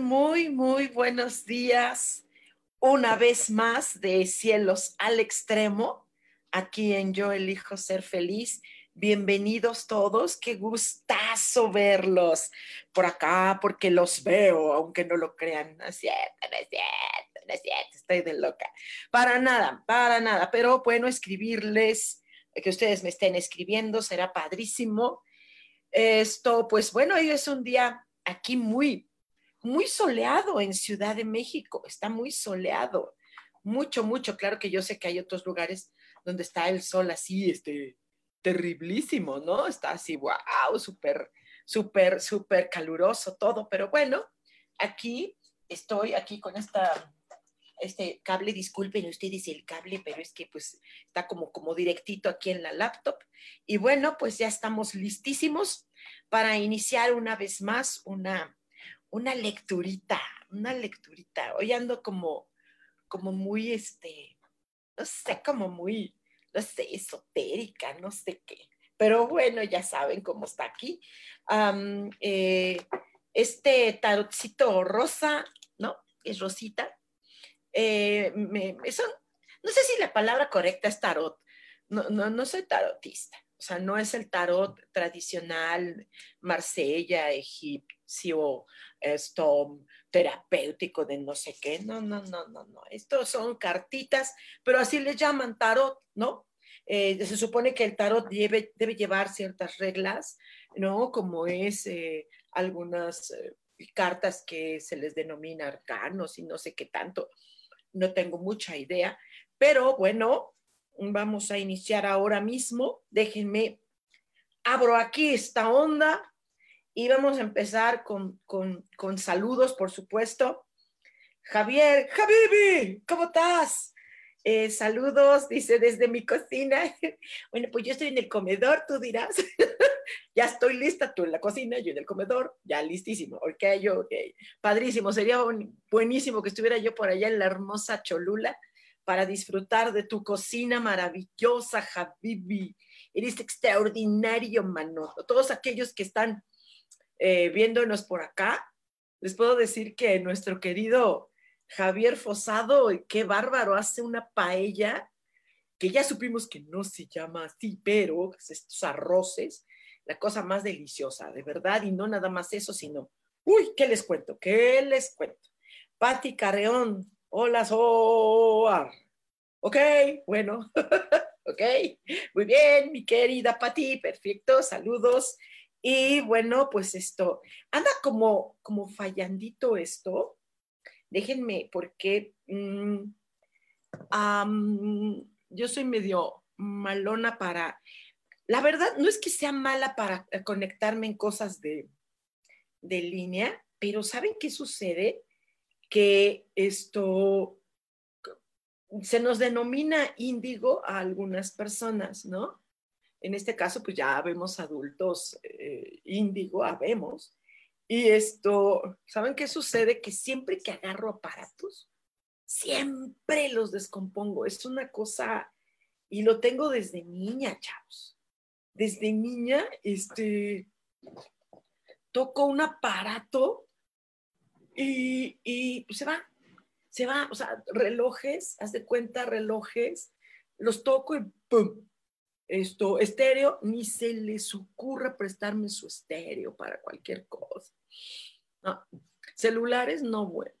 Muy, muy buenos días. Una vez más de Cielos al Extremo, aquí en Yo Elijo Ser Feliz. Bienvenidos todos, qué gustazo verlos por acá, porque los veo, aunque no lo crean. No es cierto, no es cierto, no es cierto, estoy de loca. Para nada, para nada, pero bueno, escribirles, que ustedes me estén escribiendo, será padrísimo. Esto, pues bueno, hoy es un día aquí muy, muy soleado en Ciudad de México, está muy soleado, mucho, mucho. Claro que yo sé que hay otros lugares donde está el sol así, este, terriblísimo, ¿no? Está así, wow, súper, súper, súper caluroso todo, pero bueno, aquí estoy, aquí con esta, este cable, disculpen ustedes el cable, pero es que pues está como, como directito aquí en la laptop. Y bueno, pues ya estamos listísimos para iniciar una vez más una una lecturita, una lecturita. Hoy ando como, como muy, este, no sé, como muy, no sé, esotérica, no sé qué. Pero bueno, ya saben cómo está aquí. Eh, este tarotcito rosa, ¿no? Es rosita. Eh, eso, no sé si la palabra correcta es tarot. No, no, no soy tarotista. O sea, no es el tarot tradicional, Marsella, egipcio, esto terapéutico de no sé qué. No, no, no, no, no. Estos son cartitas, pero así les llaman tarot, ¿no? Eh, se supone que el tarot debe, debe llevar ciertas reglas, ¿no? Como es eh, algunas eh, cartas que se les denomina arcanos y no sé qué tanto. No tengo mucha idea, pero bueno, vamos a iniciar ahora mismo. Déjenme, abro aquí esta onda y vamos a empezar con, saludos, por supuesto. Javier, Javibi, ¿cómo estás? Eh, saludos, dice desde mi cocina. Bueno, pues yo estoy en el comedor, tú dirás. ya estoy lista, tú en la cocina, yo en el comedor, ya listísimo. Ok, yo, ok. Padrísimo, sería buenísimo que estuviera yo por allá en la hermosa Cholula para disfrutar de tu cocina maravillosa, Javibi. Eres extraordinario, mano. Todos aquellos que están eh, viéndonos por acá, les puedo decir que nuestro querido Javier Fosado, qué bárbaro, hace una paella que ya supimos que no se llama así, pero estos arroces, la cosa más deliciosa, de verdad, y no nada más eso, sino, uy, ¿qué les cuento? ¿Qué les cuento? Pati Carreón, hola, Soar. Ok, bueno, ok, muy bien, mi querida Pati, perfecto, saludos. Y bueno, pues esto, anda como, como fallandito esto. Déjenme, porque mm, yo soy medio malona para, la verdad, no es que sea mala para conectarme en cosas de, de línea, pero ¿saben qué sucede? Que esto se nos denomina índigo a algunas personas, ¿no? En este caso, pues ya vemos adultos eh, índigo, habemos. Y esto, ¿saben qué sucede? Que siempre que agarro aparatos, siempre los descompongo. Es una cosa, y lo tengo desde niña, chavos. Desde niña, este, toco un aparato y, y se va, se va, o sea, relojes, haz de cuenta, relojes, los toco y ¡pum! Esto, estéreo, ni se les ocurra prestarme su estéreo para cualquier cosa. Celulares, no, bueno.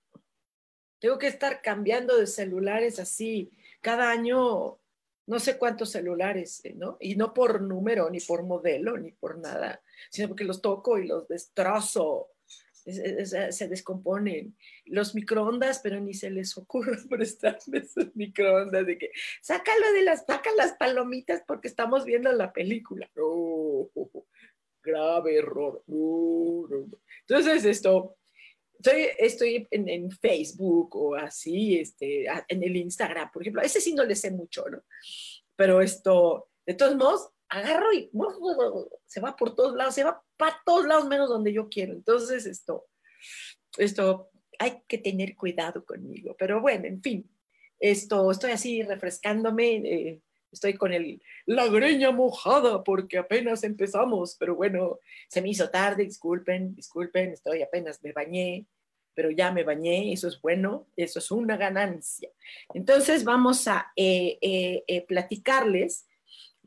Tengo que estar cambiando de celulares así cada año, no sé cuántos celulares, ¿no? Y no por número, ni por modelo, ni por nada, sino porque los toco y los destrozo se descomponen. Los microondas, pero ni se les ocurre prestarme esos microondas de que sácalo de las, saca las palomitas porque estamos viendo la película. No, grave error. Entonces, esto, estoy, estoy en, Facebook o así, este, en el Instagram, por ejemplo. ese sí no le sé mucho, ¿no? Pero esto, de todos modos, agarro y se va por todos lados, se va para todos lados menos donde yo quiero. Entonces, esto, esto, hay que tener cuidado conmigo. Pero bueno, en fin, esto, estoy así refrescándome, eh, estoy con el, la greña mojada porque apenas empezamos, pero bueno, se me hizo tarde, disculpen, disculpen, estoy apenas me bañé, pero ya me bañé, eso es bueno, eso es una ganancia. Entonces vamos a eh, eh, platicarles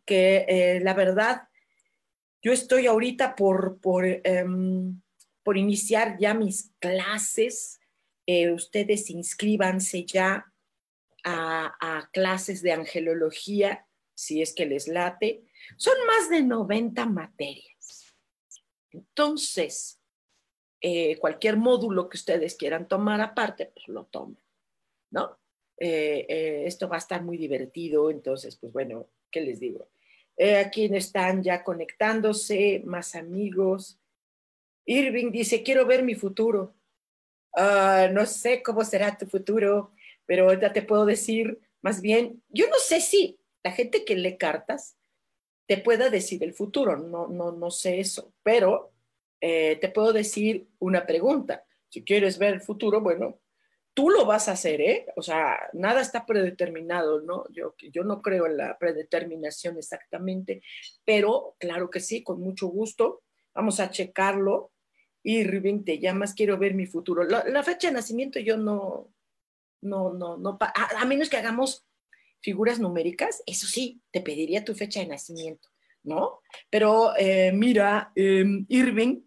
que eh, la verdad, yo estoy ahorita por, por, em, por iniciar ya mis clases. Eh, ustedes inscríbanse ya a, clases de angelología, si es que les late. Son más de 90 materias. Entonces, eh, cualquier módulo que ustedes quieran tomar aparte, pues lo toman, ¿no? esto va a estar muy divertido, entonces, pues bueno, ¿qué les digo? Eh, aquí están ya conectándose, más amigos. Irving dice, quiero ver mi futuro. Ah, no sé cómo será tu futuro, pero ya te puedo decir, más bien, yo no sé si la gente que lee cartas te pueda decir el futuro, no, no, no sé eso, pero eh, te puedo decir una pregunta. Si quieres ver el futuro, bueno, tú lo vas a hacer, ¿eh? O sea, nada está predeterminado, ¿no? Yo, yo no creo en la predeterminación exactamente, pero claro que sí, con mucho gusto. Vamos a checarlo. Y Rubén, te llamas, quiero ver mi futuro. La, fecha de nacimiento yo no, no, no, no, a, menos que hagamos figuras numéricas, eso sí, te pediría tu fecha de nacimiento, ¿no? Pero eh, mira, em, Irving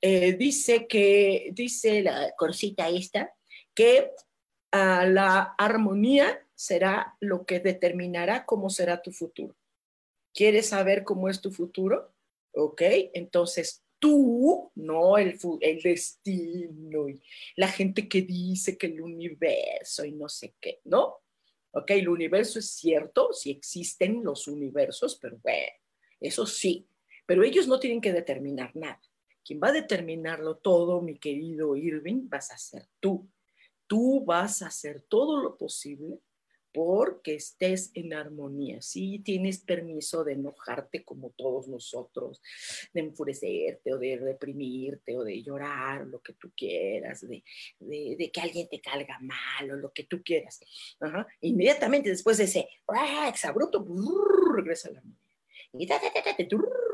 eh, dice que, dice la corsita esta, que ah, la armonía será lo que determinará cómo será tu futuro. ¿Quieres saber cómo es tu futuro? Ok, entonces tú, no el, el destino y la gente que dice que el universo y no sé qué, ¿no? Ok, el universo es cierto, si existen los universos, pero bueno, eso sí, pero ellos no tienen que determinar nada. Quien va a determinarlo todo, mi querido Irving, vas a ser tú tú vas a hacer todo lo posible porque estés en armonía. Sí, tienes permiso de enojarte como todos nosotros, de enfurecerte o de reprimirte o de llorar, lo que tú quieras, de, que alguien te calga mal o lo que tú quieras. Inmediatamente después de ese ¡ah, exabruto, regresa a la armonía. Y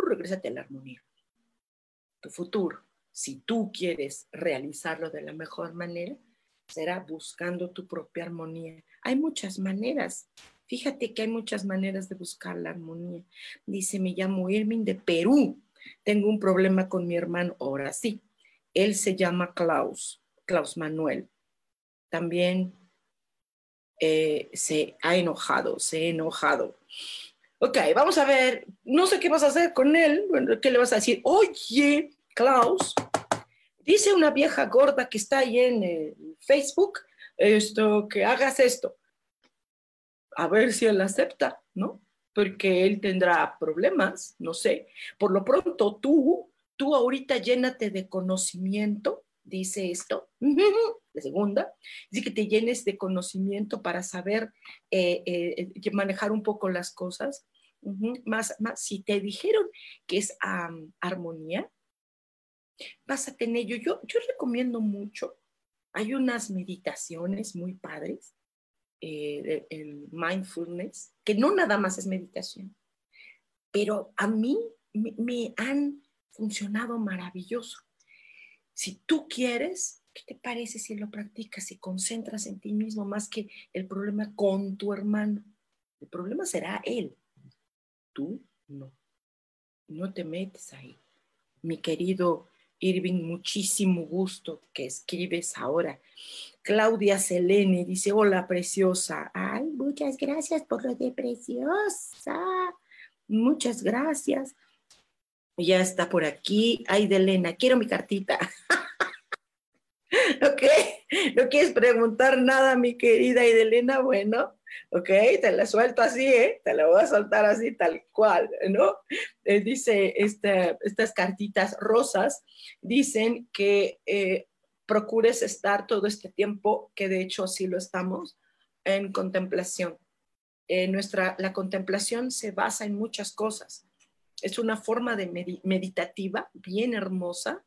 regresa a la armonía. Tu futuro, si tú quieres realizarlo de la mejor manera, será buscando tu propia armonía. Hay muchas maneras. Fíjate que hay muchas maneras de buscar la armonía. Dice, me llamo Irving de Perú. Tengo un problema con mi hermano. Ahora sí. Él se llama Klaus, Klaus Manuel. También eh, se ha enojado, se ha enojado. Ok, vamos a ver. No sé qué vas a hacer con él. ¿Qué le vas a decir? Oye, Klaus, dice una vieja gorda que está ahí en el Facebook, esto, que hagas esto. A ver si él acepta, ¿no? Porque él tendrá problemas, no sé. Por lo pronto, tú, tú ahorita llénate de conocimiento, dice esto, de segunda, dice que te llenes de conocimiento para saber eh, eh, manejar un poco las cosas. más, más, si te dijeron que es armonía, vas a tener, yo, yo, recomiendo mucho, hay unas meditaciones muy padres, eh, el mindfulness, que no nada más es meditación, pero a mí me, han funcionado maravilloso. Si tú quieres, ¿qué te parece si lo practicas y concentras en ti mismo más que el problema con tu hermano? El problema será él. Tú no. No te metes ahí. Mi querido Irving, muchísimo gusto que escribes ahora. Claudia Selene dice, hola preciosa. Ay, muchas gracias por lo de preciosa. Muchas gracias. Ya está por aquí. Ay, Delena, quiero mi cartita. ok, no quieres preguntar nada, mi querida Idelena, bueno, ok, te la suelto así, ¿eh? Te la voy a soltar así, tal cual, ¿no? Eh, dice estas cartitas rosas, dicen que eh, procures estar todo este tiempo, que de hecho así lo estamos, en contemplación. Eh, nuestra, la contemplación se basa en muchas cosas. Es una forma de meditativa bien hermosa.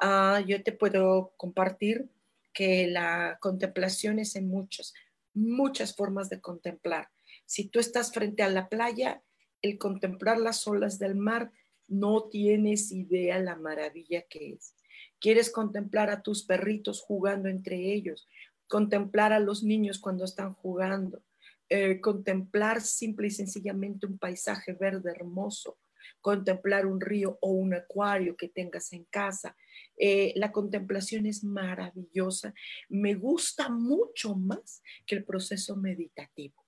Ah, yo te puedo compartir que la contemplación es en muchos, muchas formas de contemplar. Si tú estás frente a la playa, el contemplar las olas del mar, no tienes idea la maravilla que es. Quieres contemplar a tus perritos jugando entre ellos, contemplar a los niños cuando están jugando, eh, contemplar simple y sencillamente un paisaje verde hermoso, contemplar un río o un acuario que tengas en casa. Eh, la contemplación es maravillosa. Me gusta mucho más que el proceso meditativo.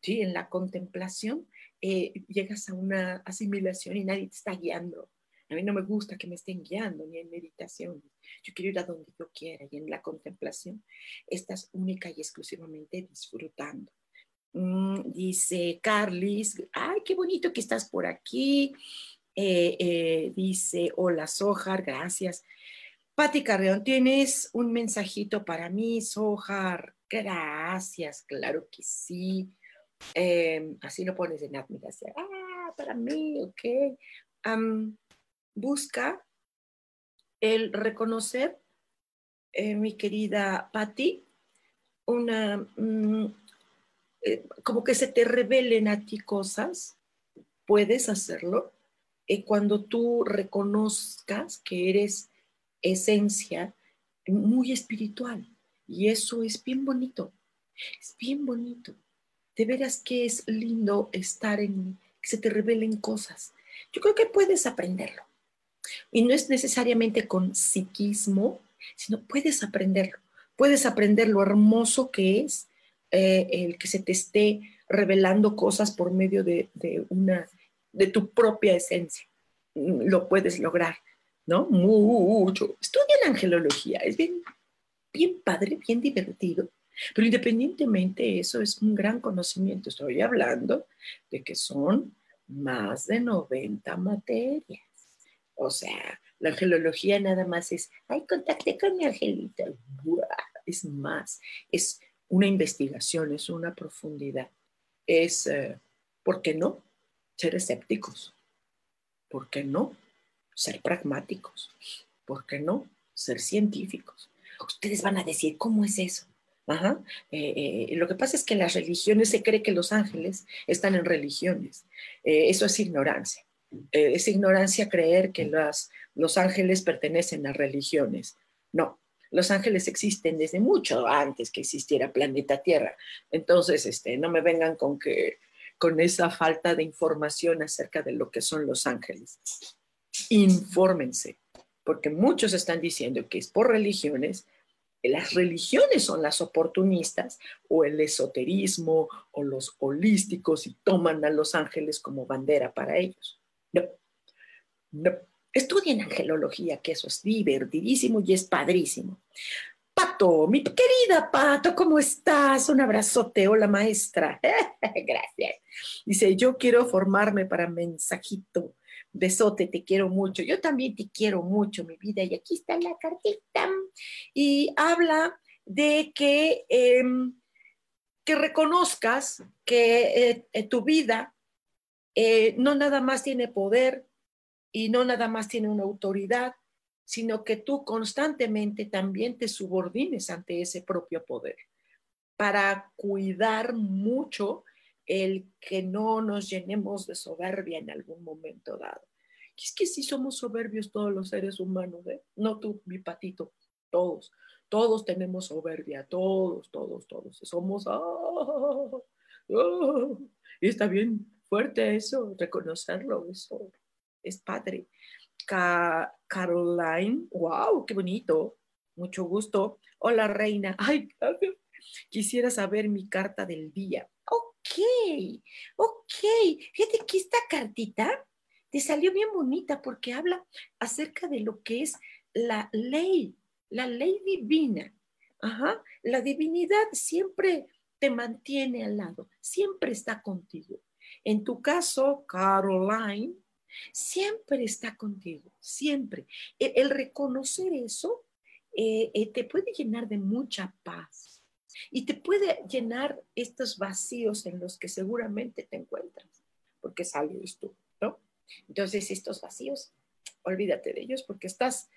¿sí? En la contemplación eh, llegas a una asimilación y nadie te está guiando. A mí no me gusta que me estén guiando ni en meditación. Yo quiero ir a donde yo quiera y en la contemplación estás única y exclusivamente disfrutando. Mm, dice Carlis, ay, qué bonito que estás por aquí. Eh, eh, dice, hola Sojar, gracias. Pati Carreón, ¿tienes un mensajito para mí, Sojar? Gracias, claro que sí. Em, así lo pones en admiración. Ah, para mí, ok. busca el reconocer, eh, mi querida Patti, una, mm, eh, como que se te revelen a ti cosas, puedes hacerlo. Eh, cuando tú reconozcas que eres esencia muy espiritual, y eso es bien bonito, es bien bonito. De veras que es lindo estar en, que se te revelen cosas. Yo creo que puedes aprenderlo. Y no es necesariamente con psiquismo, sino puedes aprenderlo. Puedes aprender lo hermoso que es eh, el que se te esté revelando cosas por medio de, una, de tu propia esencia. Lo puedes lograr, ¿no? Mucho. Estudian angelología, es bien, bien padre, bien divertido. Pero independientemente de eso, es un gran conocimiento. Estoy hablando de que son más de 90 materias. O sea, la angelología nada más es, ay, contacté con mi angelito. Es más, es una investigación, es una profundidad, es, eh, ¿por qué no? Ser escépticos, ¿por qué no? Ser pragmáticos, ¿por qué no? Ser científicos. Ustedes van a decir, ¿cómo es eso? Ajá. Eh, eh, lo que pasa es que en las religiones se cree que los ángeles están en religiones. eso es ignorancia. es ignorancia creer que las, los ángeles pertenecen a religiones. No, los ángeles existen desde mucho antes que existiera planeta Tierra. Entonces, este, no me vengan con que con esa falta de información acerca de lo que son los ángeles. Infórmense, porque muchos están diciendo que es por religiones, las religiones son las oportunistas o el esoterismo o los holísticos y toman a los ángeles como bandera para ellos. No, no. Estudien angelología, que eso es divertidísimo y es padrísimo. Pato, mi querida Pato, ¿cómo estás? Un abrazote, hola maestra. Gracias. Dice, yo quiero formarme para mensajito. Besote, te quiero mucho. Yo también te quiero mucho, mi vida. Y aquí está la cartita. Y habla de que, em, que reconozcas que eh, tu vida eh, no nada más tiene poder, y no nada más tiene una autoridad, sino que tú constantemente también te subordines ante ese propio poder para cuidar mucho el que no nos llenemos de soberbia en algún momento dado. Es que si somos soberbios todos los seres humanos, ¿eh? no tú, mi patito, todos, todos tenemos soberbia, todos, todos, todos. Somos, ah, ah, y está bien fuerte eso, reconocerlo, eso es padre. Caroline, wow, qué bonito. Mucho gusto. Hola, reina. Ay. Quisiera saber mi carta del día. Ok, ok. Fíjate que esta cartita te salió bien bonita porque habla acerca de lo que es la ley, la ley divina. Ajá. La divinidad siempre te mantiene al lado, siempre está contigo. En tu caso, Caroline, siempre está contigo, siempre. E, el, reconocer eso eh, eh, te puede llenar de mucha paz y te puede llenar estos vacíos en los que seguramente te encuentras, porque sales tú, ¿no? Entonces, estos vacíos, olvídate de ellos porque estás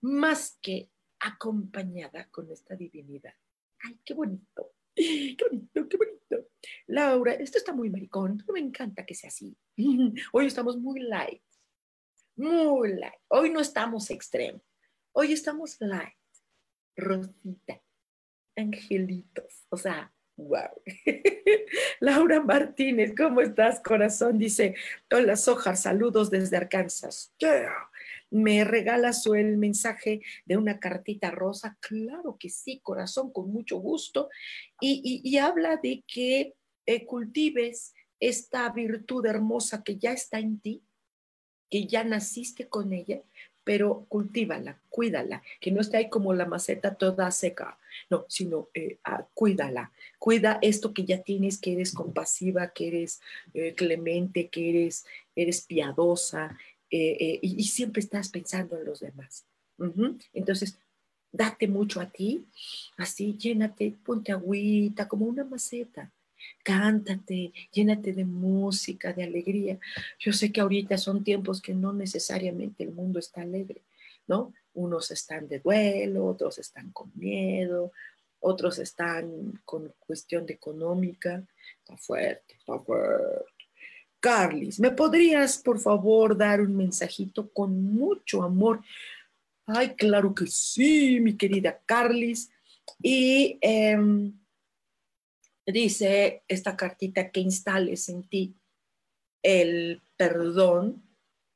más que acompañada con esta divinidad. Ay, qué bonito, qué bonito, qué bonito. Laura, esto está muy maricón, me encanta que sea así. Hoy estamos muy light, muy light. Hoy no estamos extremo, hoy estamos light. Rosita, angelitos, o sea, wow. Laura Martínez, ¿cómo estás, corazón? Dice, hola, Sojar, saludos desde Arkansas. ¿Me regalas el mensaje de una cartita rosa? Claro que sí, corazón, con mucho gusto. Y, habla de que eh, cultives esta virtud hermosa que ya está en ti, que ya naciste con ella, pero cultívala, cuídala, que no esté ahí como la maceta toda seca, no, sino eh, ah, cuídala, cuida esto que ya tienes, que eres compasiva, que eres eh, clemente, que eres, eres piadosa y, y, siempre estás pensando en los demás. Entonces, date mucho a ti, así, llénate, ponte agüita, como una maceta cántate, llénate de música, de alegría. Yo sé que ahorita son tiempos que no necesariamente el mundo está alegre, ¿no? Unos están de duelo, otros están con miedo, otros están con cuestión de económica. Está fuerte, está fuerte. Carlis, ¿me podrías por favor dar un mensajito con mucho amor? Ay, claro que sí, mi querida Carlis. Y em, dice esta cartita que instales en ti el perdón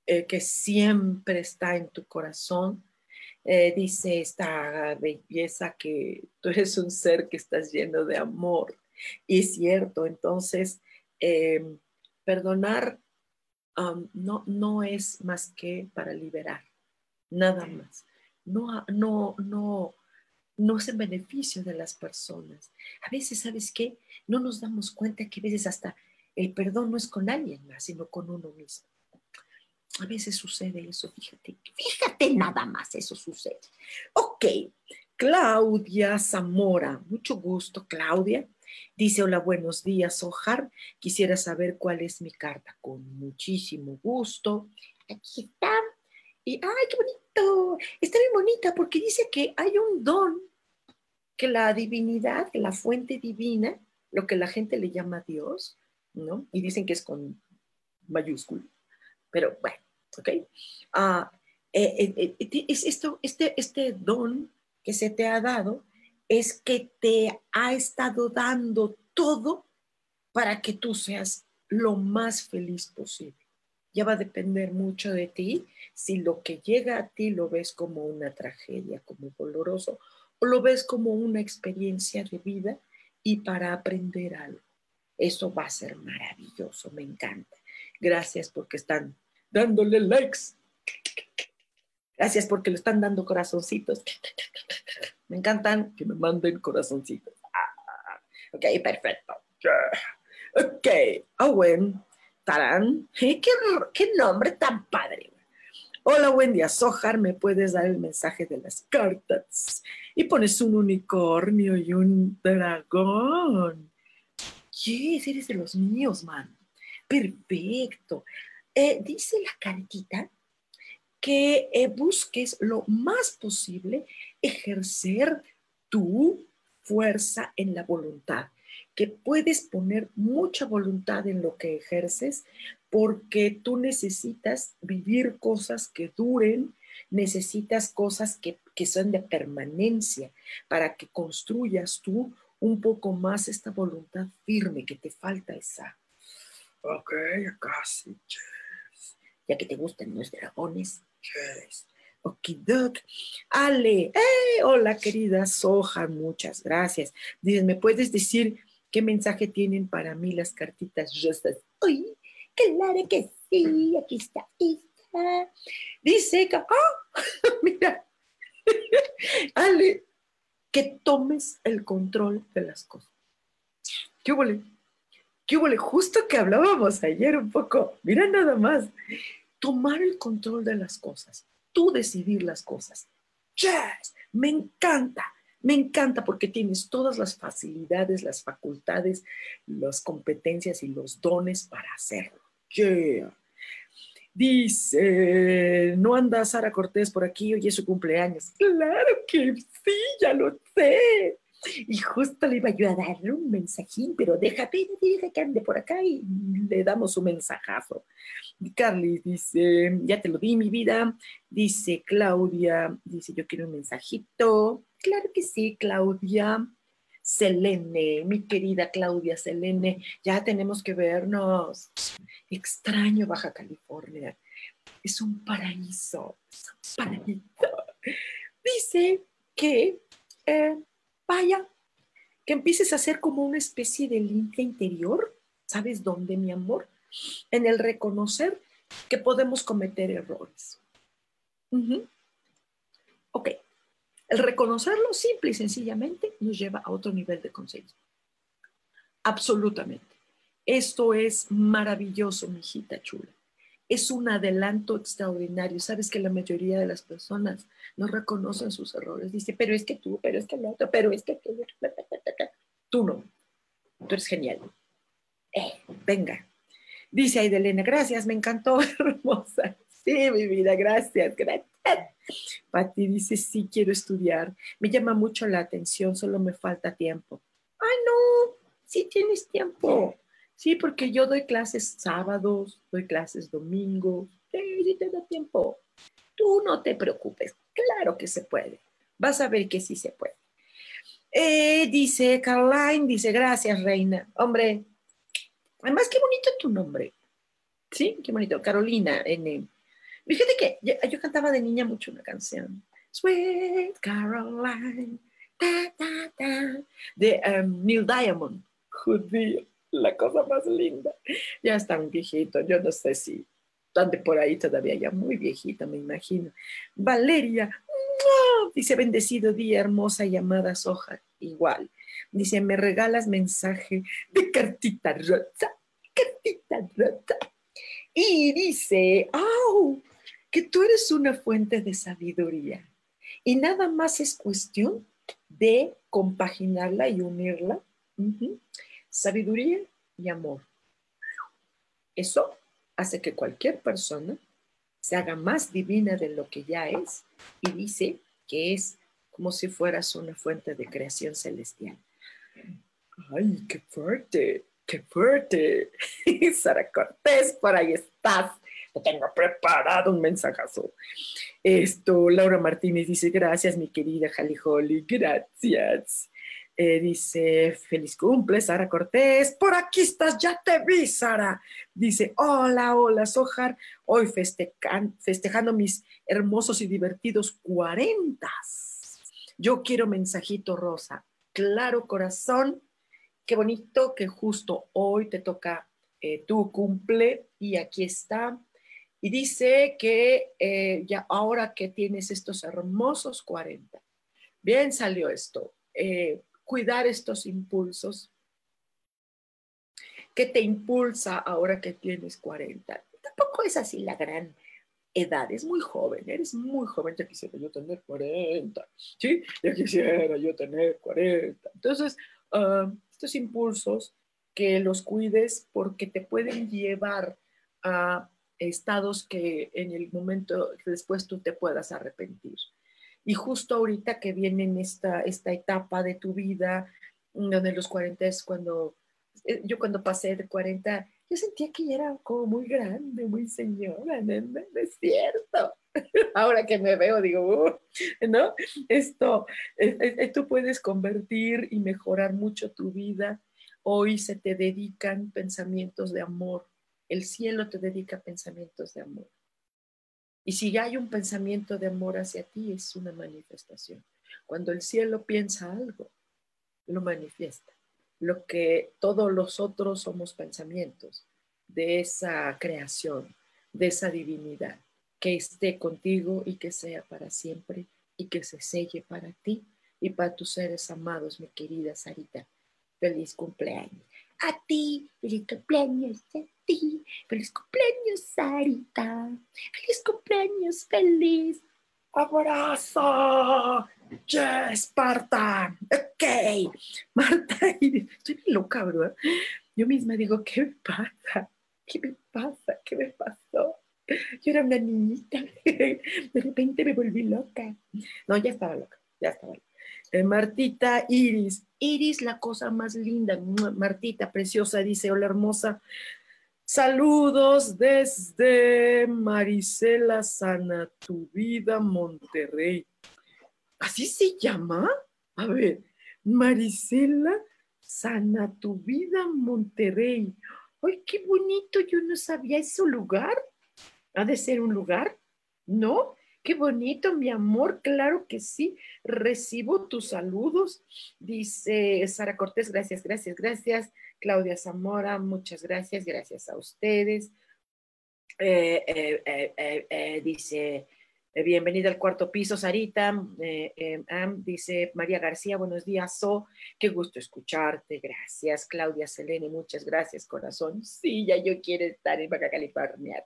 eh, que siempre está en tu corazón. Eh, dice esta belleza que tú eres un ser que estás lleno de amor. Y es cierto, entonces, em, perdonar um, no, no es más que para liberar, nada más. No, no, no, no es en beneficio de las personas. A veces, ¿sabes qué? No nos damos cuenta que a veces hasta el perdón no es con alguien más, sino con uno mismo. A veces sucede eso, fíjate, fíjate nada más, eso sucede. Ok, Claudia Zamora, mucho gusto, Claudia. Dice, hola, buenos días, Ojar. Quisiera saber cuál es mi carta. Con muchísimo gusto. Aquí está. Y, ay, qué bonito. Está bien bonita porque dice que hay un don que la divinidad, la fuente divina, lo que la gente le llama Dios, ¿no? Y dicen que es con mayúscula. Pero bueno, ¿ok? Eh, es esto, este, este don que se te ha dado es que te ha estado dando todo para que tú seas lo más feliz posible. Ya va a depender mucho de ti si lo que llega a ti lo ves como una tragedia, como doloroso, o lo ves como una experiencia de vida y para aprender algo. Eso va a ser maravilloso, me encanta. Gracias porque están dándole likes. Gracias porque le están dando corazoncitos. Me encantan que me manden corazoncitos. Ok, perfecto. Ok, Owen, Tarán. ¿Qué, qué nombre tan padre. Hola, buen día, Sojar. ¿Me puedes dar el mensaje de las cartas? Y pones un unicornio y un dragón. Yes, eres de los míos, man. Perfecto. Eh, dice la cartita que eh, busques lo más posible ejercer tu fuerza en la voluntad, que puedes poner mucha voluntad en lo que ejerces porque tú necesitas vivir cosas que duren, necesitas cosas que, que son de permanencia para que construyas tú un poco más esta voluntad firme que te falta esa. Ok, casi. Ya que te gustan los dragones, Okidok. Ale, ¡eh! hola querida Soja, muchas gracias. Dicen, ¿me puedes decir qué mensaje tienen para mí las cartitas rosas? ¡Uy! Claro que sí, aquí está. Dice, ¡ah! mira, Ale, que tomes el control de las cosas. ¿Qué huele? ¿Qué huele? Justo que hablábamos ayer un poco. Mira nada más. Tomar el control de las cosas. Tú decidir las cosas. Yes, me encanta. Me encanta porque tienes todas las facilidades, las facultades, las competencias y los dones para hacerlo. Yeah. Dice, ¿no anda Sara Cortés por aquí? Hoy es su cumpleaños. Claro que sí, ya lo sé. Y justo le iba yo a darle un mensajín, pero déjate, dije que ande por acá y le damos un mensajazo. Carly dice, ya te lo di, mi vida. Dice Claudia, dice, yo quiero un mensajito. Claro que sí, Claudia. Selene, mi querida Claudia Selene, ya tenemos que vernos. Extraño Baja California. Es un paraíso, es un paraíso. Dice que eh, vaya, que empieces a hacer como una especie de limpia interior. ¿Sabes dónde, mi amor? En el reconocer que podemos cometer errores. Ok, el reconocerlo simple y sencillamente nos lleva a otro nivel de conciencia. Absolutamente. Esto es maravilloso, mi hijita chula. Es un adelanto extraordinario. Sabes que la mayoría de las personas no reconocen sus errores. Dice, pero es que tú, pero es que el otro, pero es que tú. Tú no. Tú eres genial. Eh, venga. Dice Aidelena, gracias, me encantó, hermosa. Sí, mi vida, gracias, gracias. Pati dice, sí, quiero estudiar. Me llama mucho la atención, solo me falta tiempo. Ay, no, sí tienes tiempo. Sí, porque yo doy clases sábados, doy clases domingos. Sí, sí te da tiempo. Tú no te preocupes. Claro que se puede. Vas a ver que sí se puede. Eh, dice Caroline, dice, gracias, reina. Hombre, además, qué bonito tu nombre. Sí, qué bonito. Carolina, N. Fíjate que yo, cantaba de niña mucho una canción. Sweet Caroline, de um, Neil Diamond. Judío, la cosa más linda. Ya está un viejito, yo no sé si ande por ahí todavía, ya muy viejita, me imagino. Valeria, dice bendecido día, hermosa llamada Soja, igual. Dice, me regalas mensaje de cartita rota, cartita rota. Y dice, ¡au! que tú eres una fuente de sabiduría y nada más es cuestión de compaginarla y unirla. Sabiduría y amor. Eso hace que cualquier persona se haga más divina de lo que ya es y dice que es como si fueras una fuente de creación celestial. ¡Ay, qué fuerte! ¡Qué fuerte! Sara Cortés, por ahí estás tengo preparado un mensajazo. Esto, Laura Martínez dice, gracias, mi querida Holly, gracias. Eh, dice, feliz cumple, Sara Cortés. Por aquí estás, ya te vi, Sara. Dice, hola, hola, Sojar. Hoy festejando mis hermosos y divertidos cuarentas. Yo quiero mensajito rosa. Claro, corazón. Qué bonito que justo hoy te toca eh, tu cumple y aquí está y dice que eh, ya ahora que tienes estos hermosos 40, bien salió esto, eh, cuidar estos impulsos. ¿Qué te impulsa ahora que tienes 40? Tampoco es así la gran edad, es muy joven, eres muy joven, ya quisiera yo tener 40, ¿sí? Ya quisiera yo tener 40. Entonces, ah, estos impulsos, que los cuides porque te pueden llevar a estados que en el momento después tú te puedas arrepentir. Y justo ahorita que viene esta, esta etapa de tu vida, donde los 40 es cuando, eh, yo cuando pasé de 40, yo sentía que ya era como muy grande, muy señora, ¿no? es cierto. Ahora que me veo, digo, uh", ¿no? Esto, eh, eh, tú puedes convertir y mejorar mucho tu vida. Hoy se te dedican pensamientos de amor, el cielo te dedica pensamientos de amor. Y si hay un pensamiento de amor hacia ti, es una manifestación. Cuando el cielo piensa algo, lo manifiesta. Lo que todos los otros somos pensamientos de esa creación, de esa divinidad, que esté contigo y que sea para siempre y que se selle para ti y para tus seres amados, mi querida Sarita. Feliz cumpleaños. A ti, feliz cumpleaños Feliz cumpleaños, Sarita. Feliz cumpleaños, feliz. Abrazo. Yes, Marta. Ok. Marta, estoy loca, ¿verdad? Yo misma digo, ¿qué me pasa? ¿Qué me pasa? ¿Qué me pasó? Yo era una niñita. De repente me volví loca. No, ya estaba loca. Ya estaba loca. Eh, Martita Iris. Iris, la cosa más linda. Martita, preciosa, dice, hola hermosa. Saludos desde Marisela Sana, tu vida, Monterrey. ¿Así se llama? A ver, Marisela Sana, tu vida, Monterrey. ¡Ay, qué bonito! Yo no sabía ese lugar. ¿Ha de ser un lugar? ¿No? Qué bonito, mi amor, claro que sí. Recibo tus saludos. Dice Sara Cortés, gracias, gracias, gracias. Claudia Zamora, muchas gracias, gracias a ustedes. Eh, eh, eh, dice, bienvenida al cuarto piso, Sarita. dice María García, buenos días, So. Qué gusto escucharte, gracias. Claudia Selene, muchas gracias, corazón. Sí, ya yo quiero estar en Baja California.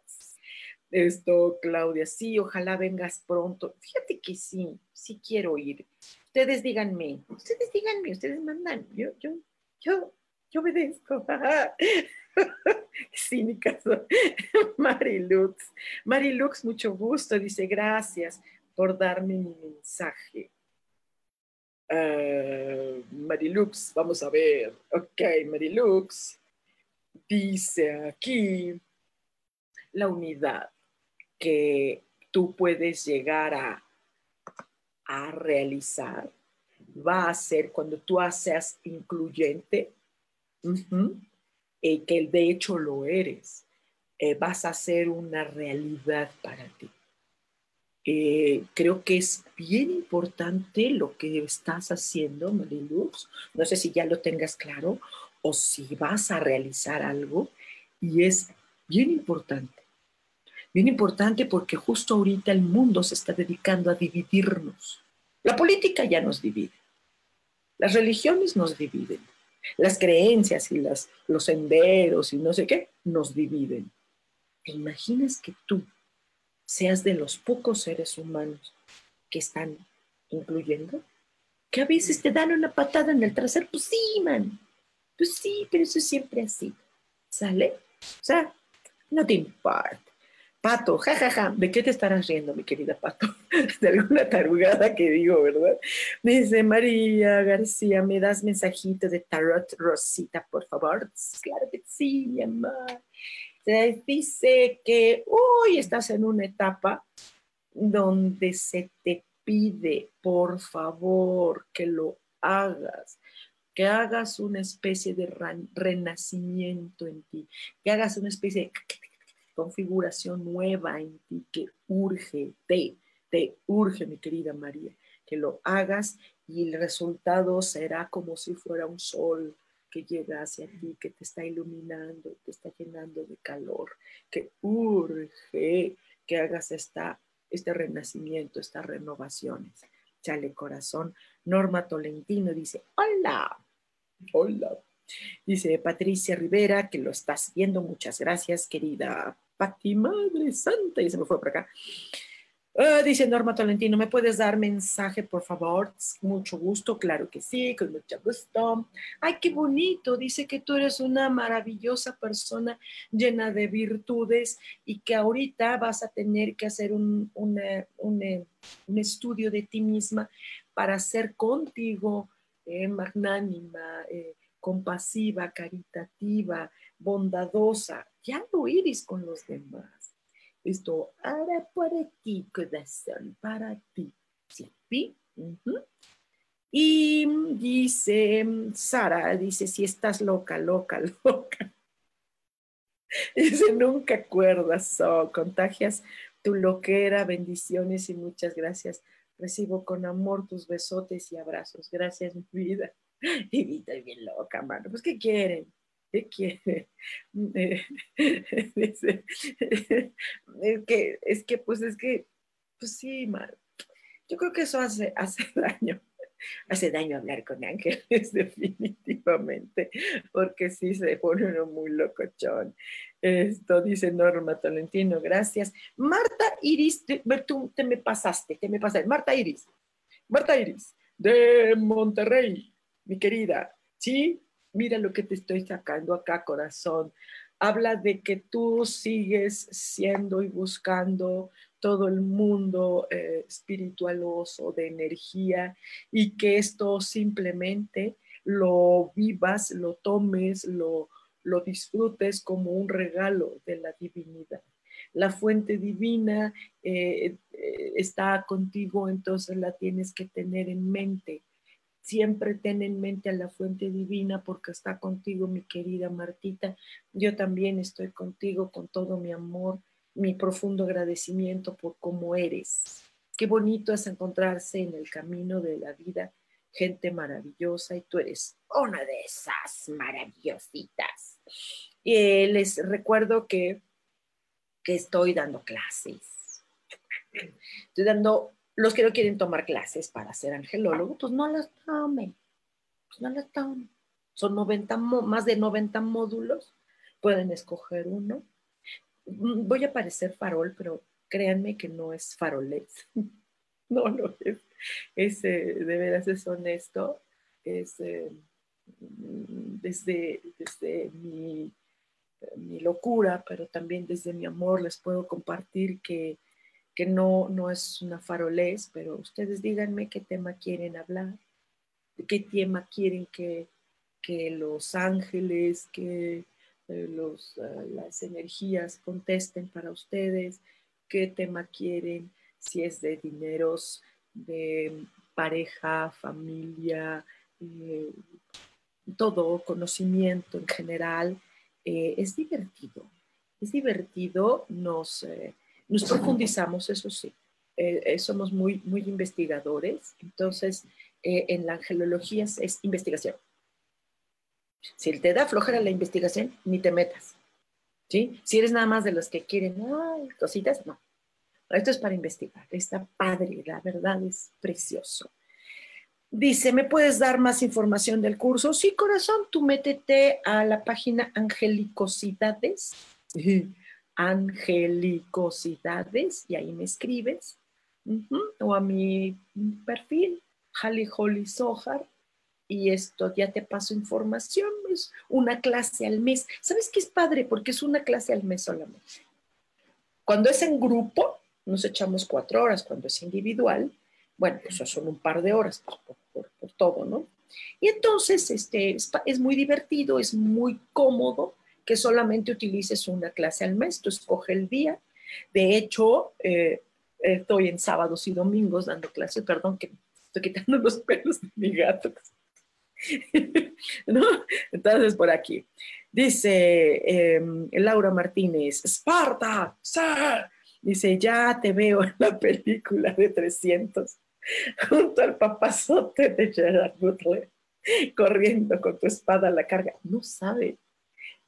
Esto, Claudia, sí, ojalá vengas pronto. Fíjate que sí, sí quiero ir. Ustedes díganme, ustedes díganme, ustedes mandan. Yo, yo, yo, yo obedezco. caso. Marilux. Marilux, mucho gusto. Dice, gracias por darme mi mensaje. Uh, Marilux, vamos a ver. Ok, Marilux. Dice aquí la unidad que tú puedes llegar a, a realizar va a ser cuando tú seas incluyente, y que de hecho lo eres, eh, vas a ser una realidad para ti. Eh, creo que es bien importante lo que estás haciendo, Mariluz. No sé si ya lo tengas claro o si vas a realizar algo y es bien importante bien importante porque justo ahorita el mundo se está dedicando a dividirnos. La política ya nos divide, las religiones nos dividen, las creencias y las, los senderos y no sé qué nos dividen. ¿Te imaginas que tú seas de los pocos seres humanos que están incluyendo? Que a veces te dan una patada en el trasero, pues sí, man, pues sí, pero eso es siempre así, ¿sale? O sea, no te importa. Pato, jajaja, ja, ja. ¿de qué te estarás riendo, mi querida Pato? De alguna tarugada que digo, ¿verdad? Dice María García, ¿me das mensajito de Tarot Rosita, por favor? Claro que sí, mi amor. Dice que hoy estás en una etapa donde se te pide, por favor, que lo hagas, que hagas una especie de renacimiento en ti, que hagas una especie de configuración nueva en ti que urge, te, te urge, mi querida María, que lo hagas y el resultado será como si fuera un sol que llega hacia ti, que te está iluminando, te está llenando de calor, que urge que hagas esta, este renacimiento, estas renovaciones. Chale corazón. Norma Tolentino dice, hola, hola. Dice Patricia Rivera, que lo estás viendo. Muchas gracias, querida Pati, Madre Santa, y se me fue por acá. Ah, dice Norma Tolentino, ¿me puedes dar mensaje, por favor? Mucho gusto, claro que sí, con mucho gusto. Ay, qué bonito, dice que tú eres una maravillosa persona llena de virtudes y que ahorita vas a tener que hacer un, estudio de ti misma para ser contigo eh, magnánima, eh, compasiva, caritativa, bondadosa, ya lo iris con los demás. Esto hará para ti, corazón, para ti. ¿Sí? Y dice Sara, dice, si estás loca, loca, loca. Dice, nunca acuerdas, o contagias tu loquera, bendiciones y muchas gracias. Recibo con amor tus besotes y abrazos. Gracias, mi vida. Y estoy bien loca, mano. Pues, ¿qué quieren? ¿Qué quieren? es que, es que, pues, es que, pues sí. Yo creo que eso hace, hace daño hace daño hablar con ángeles, definitivamente, porque sí se pone uno muy locochón. Esto dice Norma Tolentino, gracias. Marta Iris, tú te me pasaste, te me pasaste. Marta Iris, Marta Iris, de Monterrey, mi querida. Sí, mira lo que te estoy sacando acá, corazón. Habla de que tú sigues siendo y buscando todo el mundo eh, espiritualoso, de energía, y que esto simplemente lo vivas, lo tomes, lo, lo disfrutes como un regalo de la divinidad. La fuente divina eh, eh, está contigo, entonces la tienes que tener en mente. Siempre ten en mente a la fuente divina porque está contigo, mi querida Martita. Yo también estoy contigo con todo mi amor mi profundo agradecimiento por cómo eres. Qué bonito es encontrarse en el camino de la vida gente maravillosa y tú eres una de esas maravillositas. Y les recuerdo que, que estoy dando clases. Estoy dando, los que no quieren tomar clases para ser angelólogo, pues no las tomen. Pues no las tomen. Son 90, más de 90 módulos. Pueden escoger uno Mm, voy a parecer farol, pero créanme que no es faroles. no, no es. es eh, de veras es honesto. Es eh, mm, desde, desde mi, mi, locura, pero también desde mi amor les puedo compartir que, que no, no es una farolés, pero ustedes díganme qué tema quieren hablar, qué tema quieren que, que los ángeles, que los, ah, las energías contesten para ustedes, qué tema quieren, si es de dineros, de pareja, familia, eh, todo, conocimiento en general. Eh, es divertido, es divertido, nos, eh, nos profundizamos, eso sí, somos muy, muy investigadores, entonces en la angelología es investigación si te da flojera la investigación, ni te metas. ¿sí? Si eres nada más de los que quieren, ay, cositas, no. Esto es para investigar. Está padre, la verdad es precioso. Dice, ¿me puedes dar más información del curso? Sí, corazón, tú métete a la página Angelicosidades, Angelicosidades, y ahí me escribes, o a mi perfil, Jali Holly Sohar, y esto ya te paso información, es una clase al mes. ¿Sabes qué es padre? Porque es una clase al mes solamente. Cuando es en grupo, nos echamos cuatro horas, cuando es individual, bueno, pues son un par de horas por, todo, ¿no? Y entonces este, es, muy divertido, es muy cómodo que solamente utilices una clase al mes, tú escoge el día. De hecho, eh, estoy en sábados y domingos dando clases, perdón que estoy quitando los pelos de mi gato, ¿No? Entonces, por aquí. Dice em, Laura Martínez, Esparta, dice, ya te veo en la película de 300, junto al papazote de Gerard Butler, corriendo con tu espada a la carga. No sabes,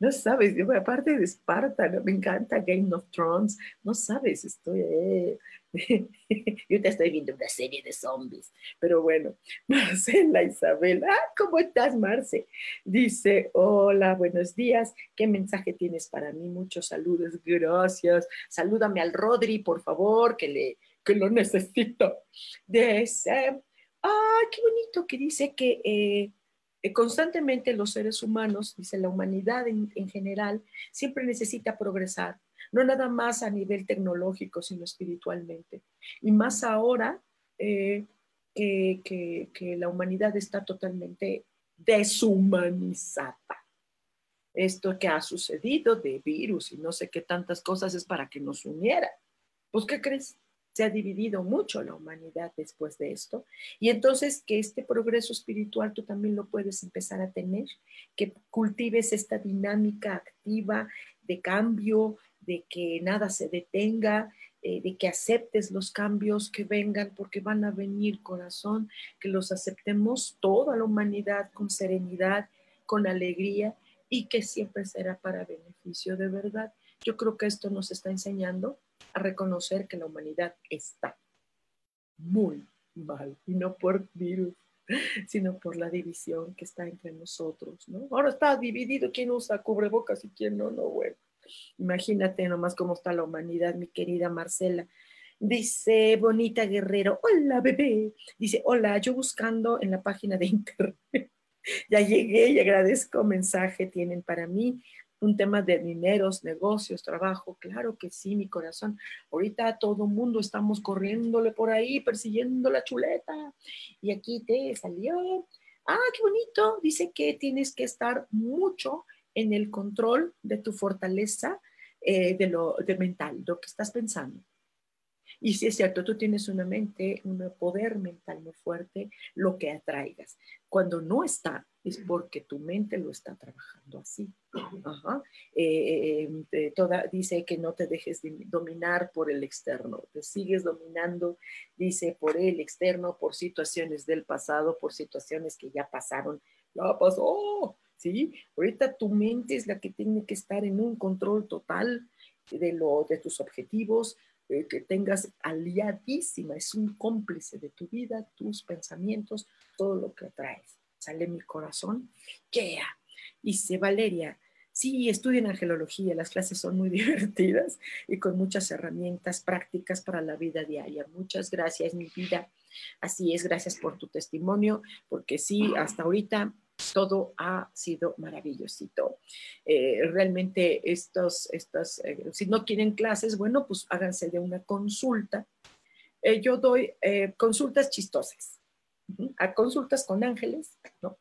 no sabes, aparte de Esparta, me encanta Game of Thrones, no sabes, estoy... Eh, Yo te estoy viendo una serie de zombies. Pero bueno, Marcela Isabel. Ah, ¿cómo estás, Marce? Dice, hola, buenos días. ¿Qué mensaje tienes para mí? Muchos saludos, gracias. Salúdame al Rodri, por favor, que, le, que lo necesito. Dice, ah, qué bonito que dice que... Eh, constantemente los seres humanos, dice la humanidad en, en general, siempre necesita progresar, no nada más a nivel tecnológico, sino espiritualmente. Y más ahora eh, que, la humanidad está totalmente deshumanizada. Esto que ha sucedido de virus y no sé qué tantas cosas es para que nos uniera. Pues, ¿qué crees? Se ha dividido mucho la humanidad después de esto. Y entonces que este progreso espiritual tú también lo puedes empezar a tener, que cultives esta dinámica activa de cambio, de que nada se detenga, eh, de que aceptes los cambios que vengan, porque van a venir, corazón, que los aceptemos toda la humanidad con serenidad, con alegría y que siempre será para beneficio de verdad. Yo creo que esto nos está enseñando a reconocer que la humanidad está muy mal, y no por virus, sino por la división que está entre nosotros, ¿no? Ahora está dividido quién usa cubrebocas y quién no, no, bueno. Imagínate nomás cómo está la humanidad, mi querida Marcela. Dice Bonita Guerrero, hola bebé. Dice, hola, yo buscando en la página de internet. ya llegué y agradezco mensaje tienen para mí un tema de dineros, negocios, trabajo, claro que sí, mi corazón. Ahorita todo mundo estamos corriéndole por ahí, persiguiendo la chuleta. Y aquí te salió. Ah, qué bonito. Dice que tienes que estar mucho en el control de tu fortaleza eh, de lo de mental, lo que estás pensando. Y si es cierto, tú tienes una mente, un poder mental muy fuerte, lo que atraigas. Cuando no está, es porque tu mente lo está trabajando así. Eh, eh, toda, dice que no te dejes dominar por el externo, te sigues dominando, dice, por el externo, por situaciones del pasado, por situaciones que ya pasaron. Ya pasó, ¿sí? Ahorita tu mente es la que tiene que estar en un control total de, lo, de tus objetivos, eh, que tengas aliadísima, es un cómplice de tu vida, tus pensamientos, todo lo que atraes. Sale mi corazón, yeah. Dice Valeria, sí, estudien angelología, las clases son muy divertidas y con muchas herramientas prácticas para la vida diaria. Muchas gracias, mi vida. Así es, gracias por tu testimonio, porque sí, hasta ahorita todo ha sido maravillosito. Eh, realmente estos, estos eh, si no quieren clases, bueno, pues háganse de una consulta. Eh, yo doy consultas chistosas, a consultas con ángeles, ¿no?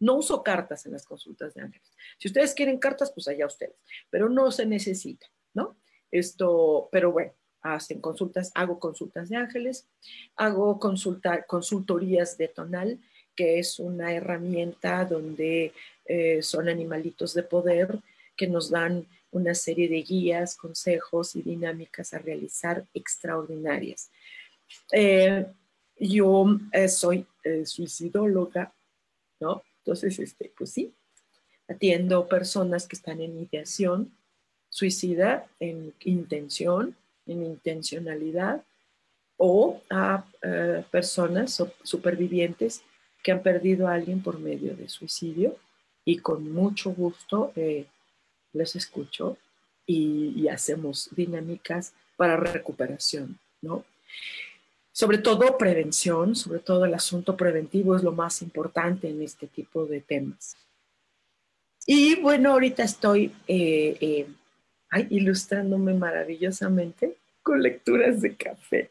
no uso cartas en las consultas de ángeles. Si ustedes quieren cartas, pues allá ustedes, pero no se necesita, ¿no? Esto, pero bueno, hacen consultas, hago consultas de ángeles, hago consulta, consultorías de tonal, que es una herramienta donde eh, son animalitos de poder que nos dan una serie de guías, consejos y dinámicas a realizar extraordinarias. Eh, yo eh, soy suicidóloga, ¿no? Entonces, este, pues sí, atiendo personas que están en ideación suicida, en intención, en intencionalidad, o a personas supervivientes que han perdido a alguien por medio de suicidio y con mucho gusto eh, les escucho y, hacemos dinámicas para recuperación, ¿no? Sobre todo prevención, sobre todo el asunto preventivo es lo más importante en este tipo de temas. Y bueno, ahorita estoy eh, eh, ilustrándome maravillosamente con lecturas de café.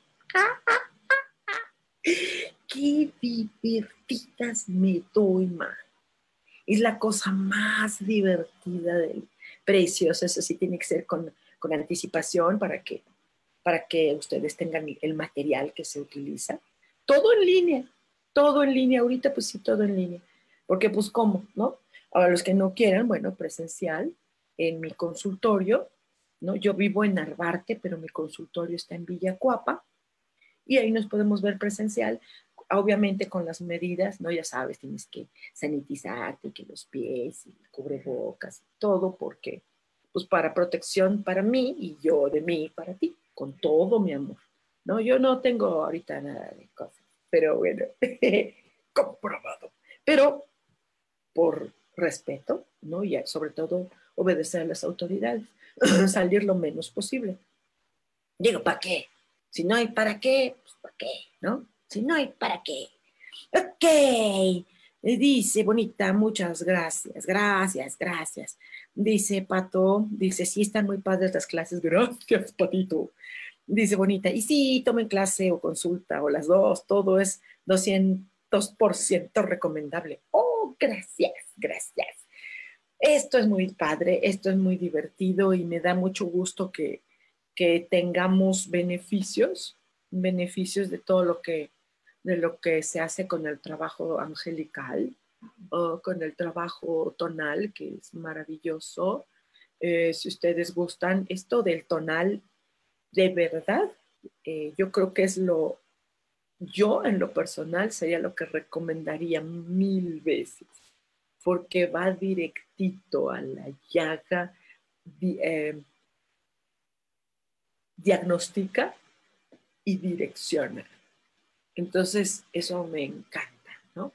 Qué divertidas me doy, más. Es la cosa más divertida del precioso. Eso sí tiene que ser con, con anticipación para que, para que ustedes tengan el material que se utiliza. Todo en línea, todo en línea. Ahorita pues sí, todo en línea. Porque pues cómo, ¿no? Ahora los que no quieran, bueno, presencial en mi consultorio, ¿no? Yo vivo en Narvarte, pero mi consultorio está en Villacuapa y ahí nos podemos ver presencial obviamente con las medidas, ¿no? Ya sabes, tienes que sanitizarte, que los pies, y cubrebocas, todo, porque, pues para protección para mí y yo de mí para ti, con todo mi amor, ¿no? Yo no tengo ahorita nada de cosas, pero bueno, comprobado. Pero por respeto, ¿no? Y sobre todo obedecer a las autoridades, salir lo menos posible. Digo, ¿para qué? Si no hay para qué, pues ¿para qué? ¿No? Si no hay para qué. Ok. Dice, bonita, muchas gracias, gracias, gracias. Dice Pato, dice, sí están muy padres las clases, gracias, Patito. Dice Bonita, y sí, tomen clase o consulta o las dos, todo es 200% recomendable. Oh, gracias, gracias. Esto es muy padre, esto es muy divertido y me da mucho gusto que, que tengamos beneficios, beneficios de todo lo que de lo que se hace con el trabajo angelical o con el trabajo tonal, que es maravilloso. Eh, si ustedes gustan, esto del tonal, de verdad, eh, yo creo que es lo, yo en lo personal sería lo que recomendaría mil veces, porque va directito a la llaga, eh, diagnostica y direcciona. Entonces, eso me encanta, ¿no?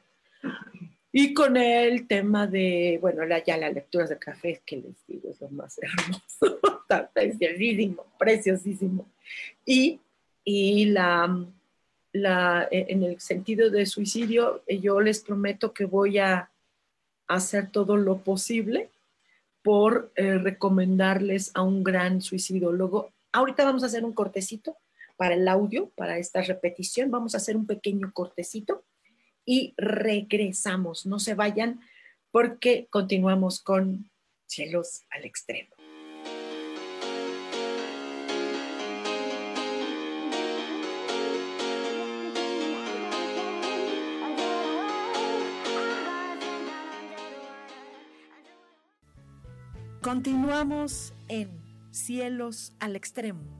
Y con el tema de, bueno, ya las lecturas de café, que les digo, es lo más hermoso, está preciosísimo, preciosísimo. Y, y la, la, en el sentido de suicidio, yo les prometo que voy a hacer todo lo posible por eh, recomendarles a un gran suicidólogo. Ahorita vamos a hacer un cortecito para el audio, para esta repetición. Vamos a hacer un pequeño cortecito y regresamos. No se vayan porque continuamos con cielos al extremo. Continuamos en Cielos al Extremo.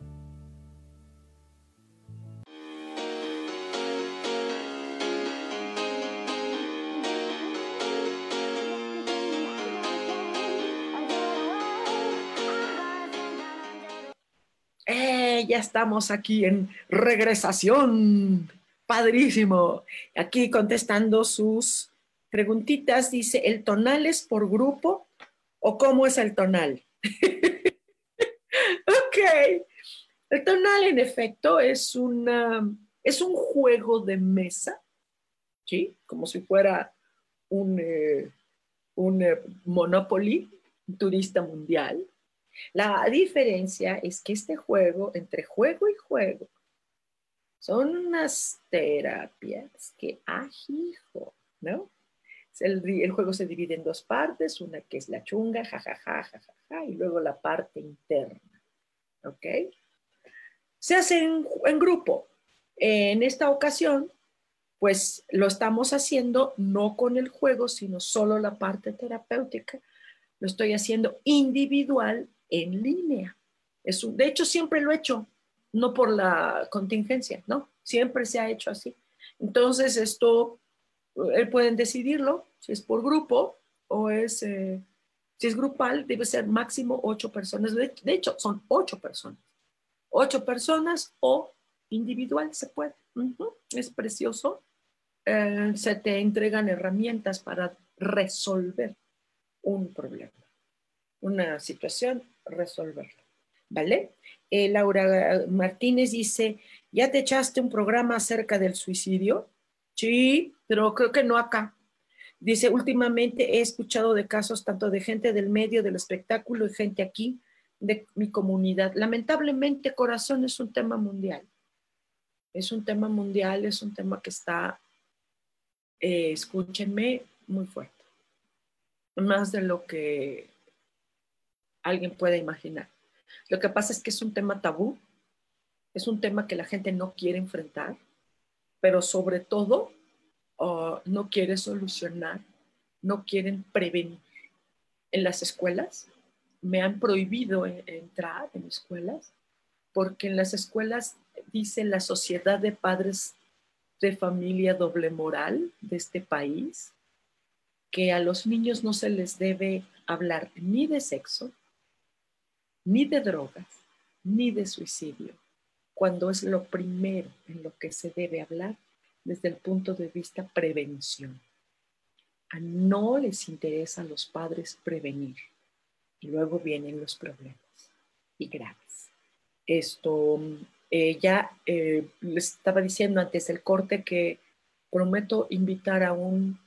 Ya estamos aquí en regresación. Padrísimo. Aquí contestando sus preguntitas, dice, ¿el tonal es por grupo o cómo es el tonal? ok. El tonal, en efecto, es, una, es un juego de mesa, ¿sí? Como si fuera un, eh, un eh, Monopoly, turista mundial, la diferencia es que este juego, entre juego y juego, son unas terapias que ajijo, ¿no? El, juego se divide en dos partes, una que es la chunga, jajaja, jajaja, y luego la parte interna, ¿ok? Se hace en, en grupo. En esta ocasión, pues lo estamos haciendo no con el juego, sino solo la parte terapéutica. Lo estoy haciendo individual en línea. Es de hecho, siempre lo he hecho, no por la contingencia, ¿no? Siempre se ha hecho así. Entonces, esto, eh, pueden decidirlo, si es por grupo o es, eh, si es grupal, debe ser máximo ocho personas. De, hecho, son ocho personas. Ocho personas o individual se puede. Es precioso. Eh, se te entregan herramientas para resolver un problema, una situación resolverlo. ¿Vale? Eh, Laura Martínez dice, ¿ya te echaste un programa acerca del suicidio? Sí, pero creo que no acá. Dice, últimamente he escuchado de casos tanto de gente del medio del espectáculo y gente aquí de mi comunidad. Lamentablemente, corazón es un tema mundial. Es un tema mundial, es un tema que está, eh, escúchenme, muy fuerte. más de lo que alguien pueda imaginar. Lo que pasa es que es un tema tabú, es un tema que la gente no quiere enfrentar, pero sobre todo uh, no quiere solucionar, no quieren prevenir. En las escuelas me han prohibido entrar en escuelas porque en las escuelas dice la sociedad de padres de familia doble moral de este país que a los niños no se les debe hablar ni de sexo, ni de drogas, ni de suicidio, cuando es lo primero en lo que se debe hablar desde el punto de vista prevención. A no les interesa a los padres prevenir y luego vienen los problemas y graves. Esto, eh, ya eh, les estaba diciendo antes del corte que prometo invitar a un,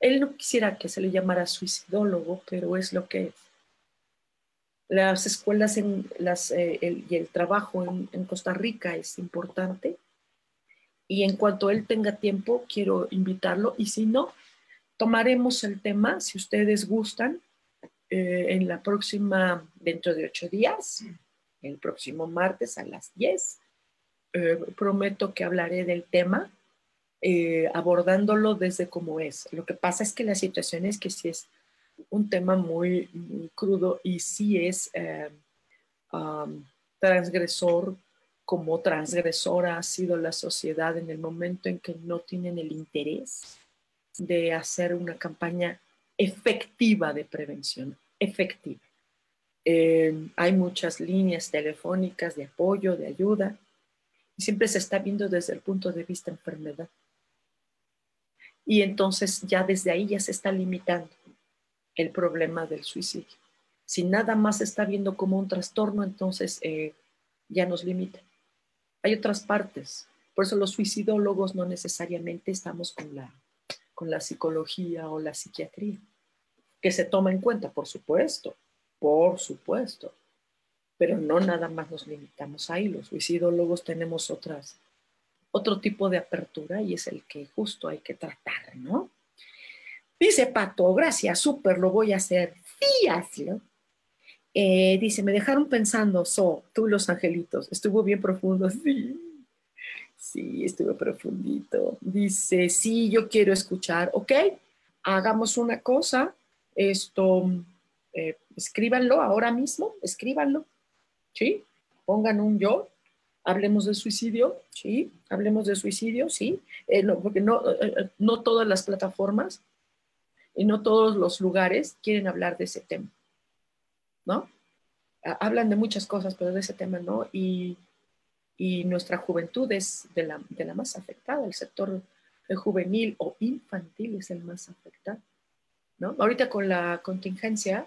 él no quisiera que se le llamara suicidólogo, pero es lo que es las escuelas eh, y el trabajo en, Costa Rica es importante. Y en cuanto él tenga tiempo, quiero invitarlo. Y si no, tomaremos el tema, si ustedes gustan, eh, en la próxima, dentro de ocho días, el próximo martes a las diez. Eh, prometo que hablaré del tema, abordándolo desde cómo es. Lo que pasa es que la situación es que si es un tema muy, crudo y sí es eh, transgresor como transgresora ha sido la sociedad en el momento en que no tienen el interés de hacer una campaña efectiva de prevención, efectiva. Eh, hay muchas líneas telefónicas de apoyo, de ayuda, y siempre se está viendo desde el punto de vista enfermedad. Y entonces ya desde ahí ya se está limitando el problema del suicidio. Si nada más se está viendo como un trastorno, entonces eh, ya nos limita. Hay otras partes. Por eso los suicidólogos no necesariamente estamos con la, con la psicología o la psiquiatría, que se toma en cuenta, por supuesto, por supuesto. Pero no nada más nos limitamos ahí. Los suicidólogos tenemos otras, otro tipo de apertura y es el que justo hay que tratar, ¿no? Dice Pato, gracias, súper, lo voy a hacer. Sí, hazlo. Eh, dice, me dejaron pensando, so, tú los angelitos, estuvo bien profundo, sí. Sí, estuvo profundito. Dice, sí, yo quiero escuchar, ok, hagamos una cosa, esto, eh, escríbanlo ahora mismo, escríbanlo, ¿sí? Pongan un yo, hablemos de suicidio, ¿sí? Hablemos de suicidio, ¿sí? Eh, no, porque no, no todas las plataformas y no todos los lugares quieren hablar de ese tema, ¿no? Hablan de muchas cosas, pero de ese tema no, y, nuestra juventud es de la, de la, más afectada, el sector juvenil o infantil es el más afectado, ¿no? Ahorita con la contingencia,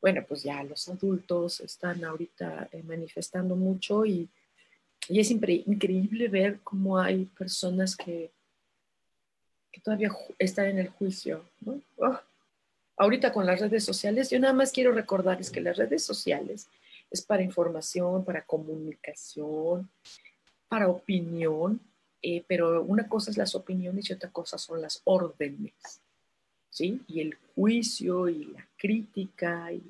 bueno, pues ya los adultos están ahorita eh, manifestando mucho y, y es increíble ver cómo hay personas que que todavía está en el juicio. ¿no? Ah, ahorita con las redes sociales, yo nada más quiero recordarles que las redes sociales es para información, para comunicación, para opinión, eh, pero una cosa es las opiniones y otra cosa son las órdenes, ¿sí? Y el juicio y la crítica y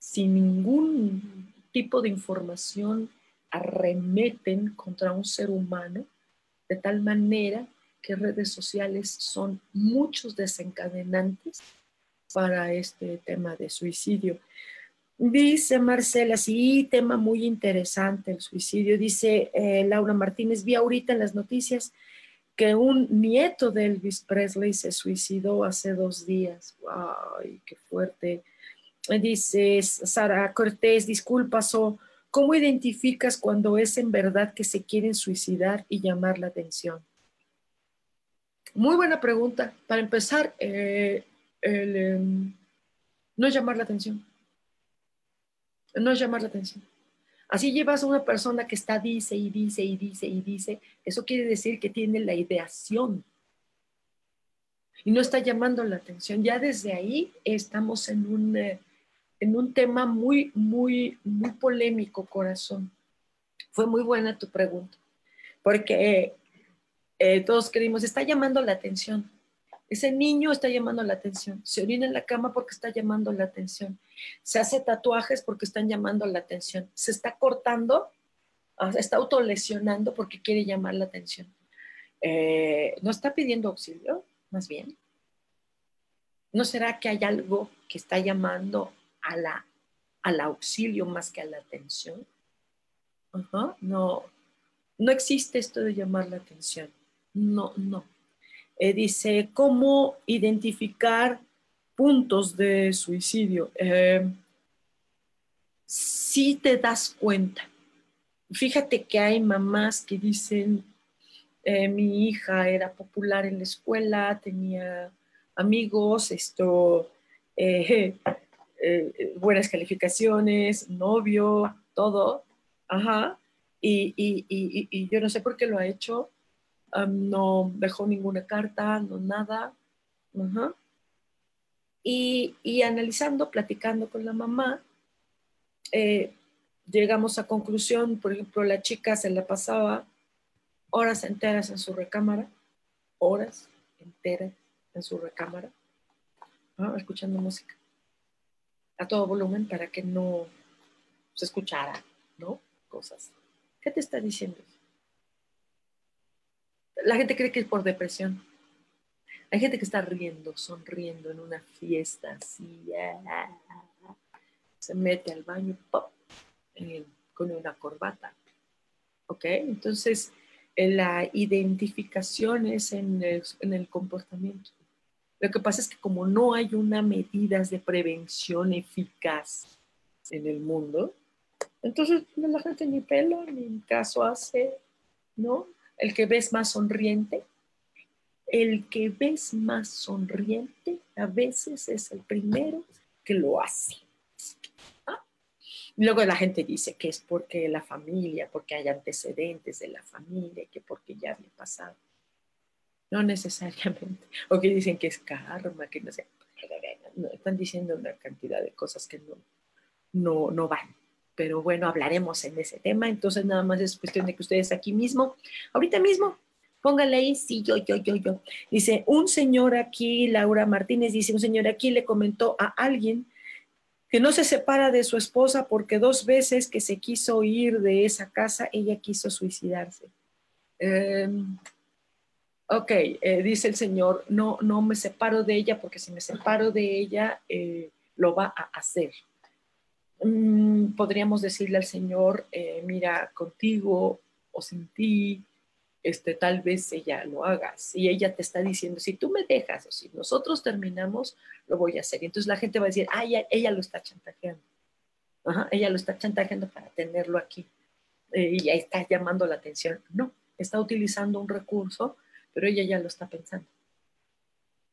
sin ningún tipo de información arremeten contra un ser humano de tal manera que redes sociales son muchos desencadenantes para este tema de suicidio. Dice Marcela, sí, tema muy interesante el suicidio. Dice eh, Laura Martínez, vi ahorita en las noticias que un nieto de Elvis Presley se suicidó hace dos días. ¡Ay, qué fuerte! Dice Sara Cortés, disculpas, o ¿cómo identificas cuando es en verdad que se quieren suicidar y llamar la atención? Muy buena pregunta. Para empezar, eh, em, no es llamar la atención. No es llamar la atención. Así llevas a una persona que está dice y dice y dice y dice, eso quiere decir que tiene la ideación y no está llamando la atención. Ya desde ahí estamos en un, eh, en un tema muy, muy, muy polémico, corazón. Fue muy buena tu pregunta, porque eh, todos queremos, está llamando la atención. Ese niño está llamando la atención. Se orina en la cama porque está llamando la atención. Se hace tatuajes porque están llamando la atención. Se está cortando, ah, está autolesionando porque quiere llamar la atención. Eh, ¿No está pidiendo auxilio? Más bien. ¿No será que hay algo que está llamando a la, al auxilio más que a la atención? No, no existe esto de llamar la atención. No, no. Eh, dice, ¿cómo identificar puntos de suicidio? Eh, si te das cuenta. Fíjate que hay mamás que dicen, eh, mi hija era popular en la escuela, tenía amigos, esto, buenas calificaciones, novio, todo, ajá, y, yo no sé por qué lo ha hecho, no dejó ninguna carta, no nada. y, analizando, platicando con la mamá, eh, llegamos a conclusión, por ejemplo, la chica se la pasaba horas enteras en su recámara, horas enteras en su recámara, escuchando música a todo volumen para que no se escuchara, ¿no? Cosas. ¿Qué te está diciendo? La gente cree que es por depresión. Hay gente que está riendo, sonriendo en una fiesta, así, se mete al baño pop, con una corbata. ¿Ok? Entonces, la identificación es en el, en el comportamiento. Lo que pasa es que como no hay una medidas de prevención eficaz en el mundo, entonces la gente ni pelo ni caso hace, ¿no? El que ves más sonriente, el que ves más sonriente a veces es el primero que lo hace. ¿Ah? Luego la gente dice que es porque la familia, porque hay antecedentes de la familia, que porque ya había pasado. No necesariamente. O que dicen que es karma, que no sé. están diciendo una cantidad de cosas que no, no, no van pero bueno, hablaremos en ese tema. Entonces, nada más es cuestión de que ustedes aquí mismo, ahorita mismo, pónganle ahí, sí, yo, yo, yo, yo. Dice, un señor aquí, Laura Martínez, dice, un señor aquí le comentó a alguien que no se separa de su esposa porque dos veces que se quiso ir de esa casa, ella quiso suicidarse. Em, ok, eh, dice el señor, no, no me separo de ella porque si me separo de ella, eh, lo va a hacer. Mm, podríamos decirle al Señor, eh, mira, contigo o sin ti, este, tal vez ella lo haga. Y ella te está diciendo, si tú me dejas o si nosotros terminamos, lo voy a hacer. Y entonces la gente va a decir, ah, ella, lo está chantajeando. ella lo está chantajeando para tenerlo aquí. Eh, y ahí está llamando la atención. No, está utilizando un recurso, pero ella ya lo está pensando.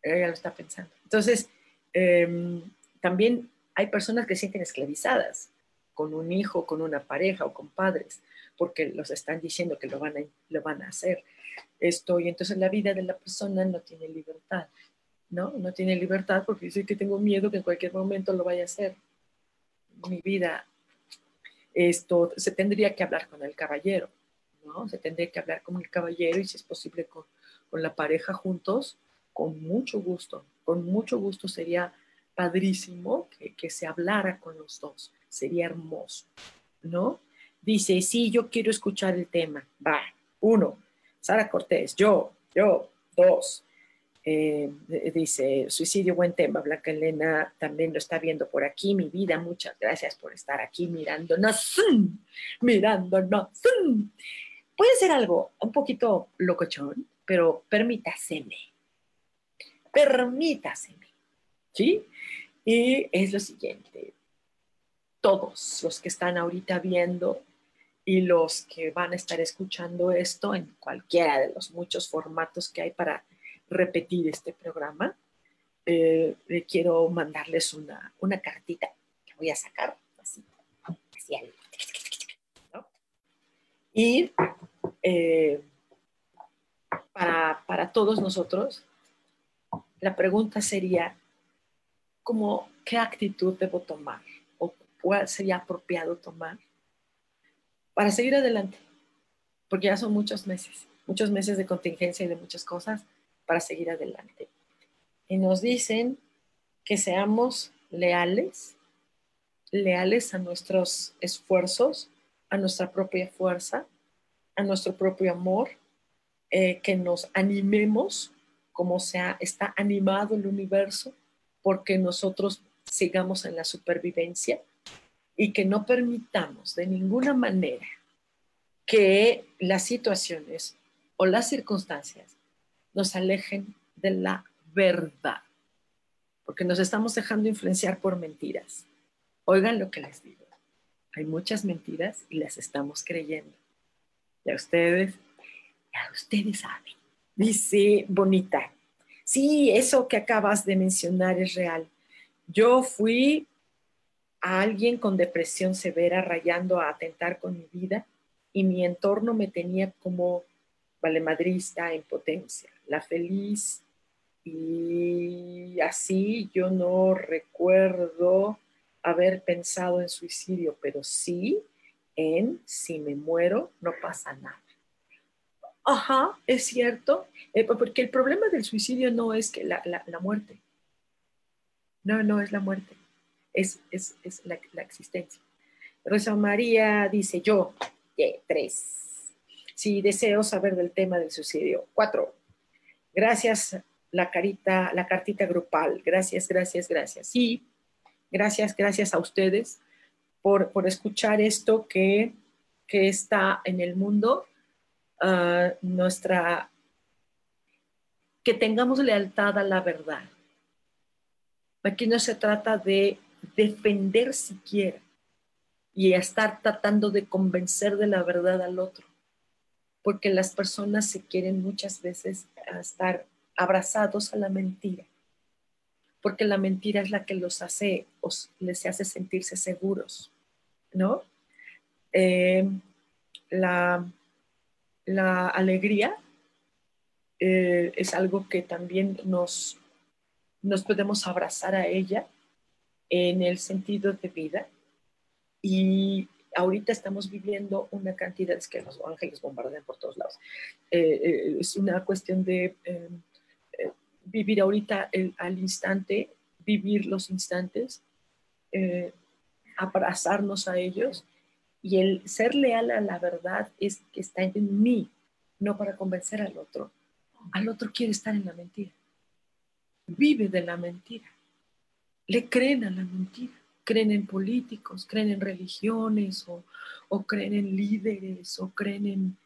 Ella lo está pensando. Entonces, em, también hay personas que se sienten esclavizadas con un hijo, con una pareja o con padres, porque los están diciendo que lo van a, lo van a hacer. Esto, y entonces la vida de la persona no tiene libertad, ¿no? No tiene libertad porque dice que tengo miedo que en cualquier momento lo vaya a hacer. Mi vida, esto, se tendría que hablar con el caballero, ¿no? Se tendría que hablar con el caballero y si es posible con, con la pareja juntos, con mucho gusto, con mucho gusto sería padrísimo que, se hablara con los dos, sería hermoso, ¿no? Dice, sí, yo quiero escuchar el tema. Va, uno, Sara Cortés, yo, yo, dos. Eh, dice, suicidio, buen tema. Blanca Elena también lo está viendo por aquí. Mi vida, muchas gracias por estar aquí mirándonos, mirándonos. Puede ser algo un poquito locochón, pero permítaseme. Permítaseme. ¿Sí? Y es lo siguiente, todos los que están ahorita viendo y los que van a estar escuchando esto en cualquiera de los muchos formatos que hay para repetir este programa, eh, quiero mandarles una, una, cartita que voy a sacar así, así Y eh, para, para todos nosotros, la pregunta sería, como qué actitud debo tomar o cuál sería apropiado tomar para seguir adelante, porque ya son muchos meses, muchos meses de contingencia y de muchas cosas para seguir adelante. y nos dicen que seamos leales, leales a nuestros esfuerzos, a nuestra propia fuerza, a nuestro propio amor, eh, que nos animemos como sea, está animado el universo, porque nosotros sigamos en la supervivencia y que no permitamos de ninguna manera que las situaciones o las circunstancias nos alejen de la verdad, porque nos estamos dejando influenciar por mentiras. Oigan lo que les digo. Hay muchas mentiras y las estamos creyendo. Ya ustedes, ya ustedes saben. Dice Bonita, sí, eso que acabas de mencionar es real. Yo fui a alguien con depresión severa rayando a atentar con mi vida y mi entorno me tenía como valemadrista en potencia, la feliz y así yo no recuerdo haber pensado en suicidio, pero sí en si me muero no pasa nada. Ajá, es cierto, eh, porque el problema del suicidio no es que la, muerte, no, no es la muerte, es, es, la, existencia. Rosa María dice yo, tres. Si deseo saber del tema del suicidio, cuatro. Gracias la carita, la cartita grupal. Gracias, gracias, gracias. Sí, gracias, gracias a ustedes por, escuchar esto que, está en el mundo. Ah, nuestra, que tengamos lealtad a la verdad. Aquí no se trata de defender siquiera y estar tratando de convencer de la verdad al otro, porque las personas se quieren muchas veces estar abrazados a la mentira, porque la mentira es la que los hace, os, les hace sentirse seguros, ¿no? Eh, la, alegría eh, es algo que también nos, nos podemos abrazar a ella en el sentido de vida. Y ahorita estamos viviendo una cantidad, es que los ángeles bombardean por todos lados, eh, es una cuestión de em, vivir ahorita al instante, vivir los instantes, eh, abrazarnos a ellos y el ser leal a la verdad es que está en mí, no para convencer al otro. Al otro quiere estar en la mentira. Vive de la mentira. Le creen a la mentira. Creen en políticos, creen en religiones o, o creen en líderes o creen en,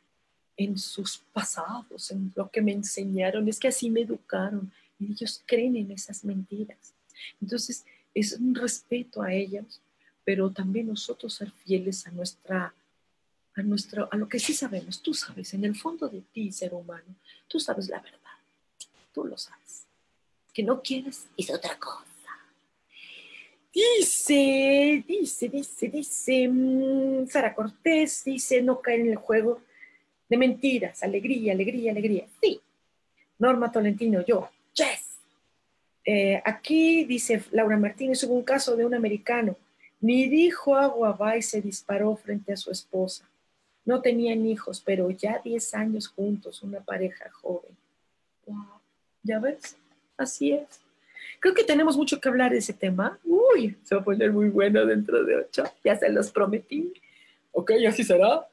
en sus pasados, en lo que me enseñaron, es que así me educaron y ellos creen en esas mentiras. Entonces, es un respeto a ellos, pero también nosotros ser fieles a nuestra a nuestro a lo que sí sabemos, tú sabes, en el fondo de ti, ser humano, tú sabes la verdad. Tú lo sabes. Que no quieres es otra cosa. Dice, dice, dice, dice, mm, Sara Cortés dice, no caer en el juego de mentiras, alegría, alegría, alegría. Sí. Norma Tolentino, yo, yes. Eh, aquí dice Laura Martínez, hubo un caso de un americano, ni dijo agua va y se disparó frente a su esposa. No tenían hijos, pero ya 10 años juntos, una pareja joven. Wow, ¿ya ves? Así es. Creo que tenemos mucho que hablar de ese tema. Uy, se va a poner muy bueno dentro de ocho. Ya se los prometí. Ok, así será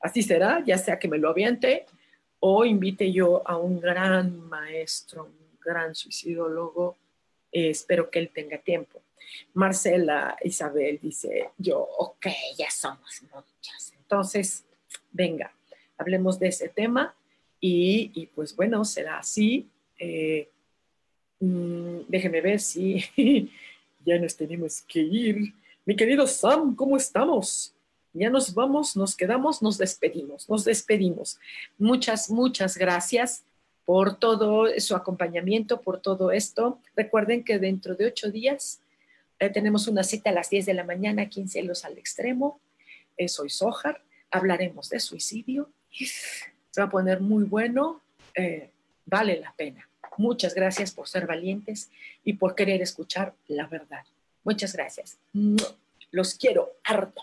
así será, ya sea que me lo aviente o invite yo a un gran maestro, un gran suicidólogo. Eh, espero que él tenga tiempo. Marcela Isabel dice, yo, ok, ya somos muchas. Entonces, venga, hablemos de ese tema y, pues bueno, será así. Eh, mm, déjeme ver si ya nos tenemos que ir. Mi querido Sam, ¿cómo estamos? Ya nos vamos, nos quedamos, nos despedimos, nos despedimos. Muchas, muchas gracias por todo su acompañamiento, por todo esto. Recuerden que dentro de ocho días eh, tenemos una cita a las 10 de la mañana aquí en al Extremo. Eh, soy Sojar, hablaremos de suicidio. Se va a poner muy bueno, eh, vale la pena. Muchas gracias por ser valientes y por querer escuchar la verdad. Muchas gracias. Los quiero harto.